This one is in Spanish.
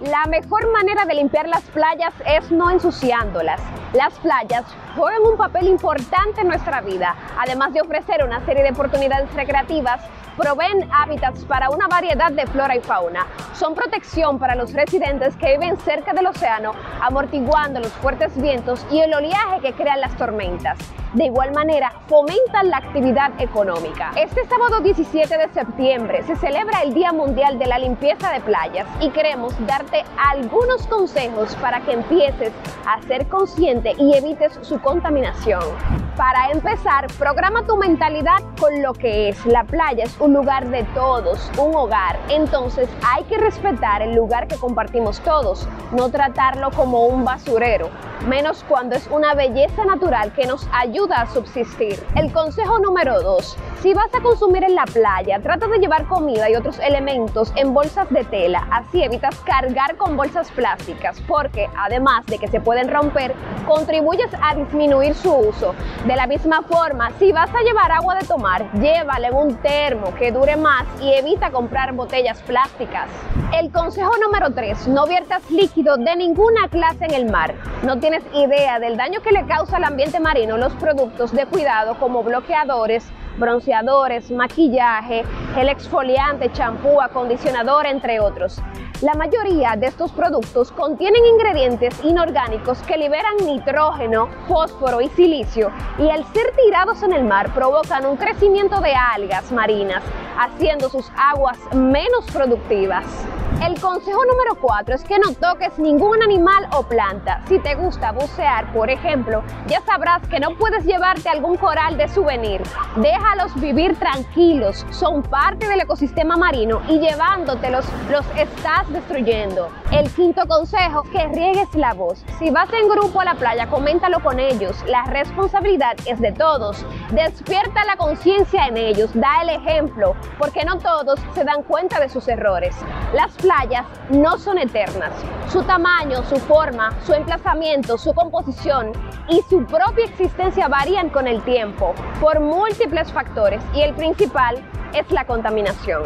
La mejor manera de limpiar las playas es no ensuciándolas. Las playas juegan un papel importante en nuestra vida, además de ofrecer una serie de oportunidades recreativas proveen hábitats para una variedad de flora y fauna. Son protección para los residentes que viven cerca del océano, amortiguando los fuertes vientos y el oleaje que crean las tormentas. De igual manera, fomentan la actividad económica. Este sábado 17 de septiembre se celebra el Día Mundial de la Limpieza de Playas y queremos algunos consejos para que empieces a ser consciente y evites su contaminación. Para empezar, programa tu mentalidad con lo que es. La playa es un lugar de todos, un hogar. Entonces hay que respetar el lugar que compartimos todos, no tratarlo como un basurero, menos cuando es una belleza natural que nos ayuda a subsistir. El consejo número 2. Si vas a consumir en la playa, trata de llevar comida y otros elementos en bolsas de tela. Así evitas cargar con bolsas plásticas porque además de que se pueden romper, contribuyes a disminuir su uso. De la misma forma, si vas a llevar agua de tomar, llévale un termo que dure más y evita comprar botellas plásticas. El consejo número 3, no viertas líquido de ninguna clase en el mar. No tienes idea del daño que le causa al ambiente marino los productos de cuidado como bloqueadores, bronceadores, maquillaje, gel exfoliante, champú, acondicionador, entre otros. La mayoría de estos productos contienen ingredientes inorgánicos que liberan nitrógeno, fósforo y silicio y al ser tirados en el mar provocan un crecimiento de algas marinas, haciendo sus aguas menos productivas. El consejo número 4 es que no toques ningún animal o planta. Si te gusta bucear, por ejemplo, ya sabrás que no puedes llevarte algún coral de souvenir. Déjalos vivir tranquilos, son parte del ecosistema marino y llevándotelos los estás destruyendo. El quinto consejo, que riegues la voz. Si vas en grupo a la playa, coméntalo con ellos. La responsabilidad es de todos. Despierta la conciencia en ellos, da el ejemplo, porque no todos se dan cuenta de sus errores. Las playas no son eternas. Su tamaño, su forma, su emplazamiento, su composición y su propia existencia varían con el tiempo por múltiples factores y el principal es la contaminación.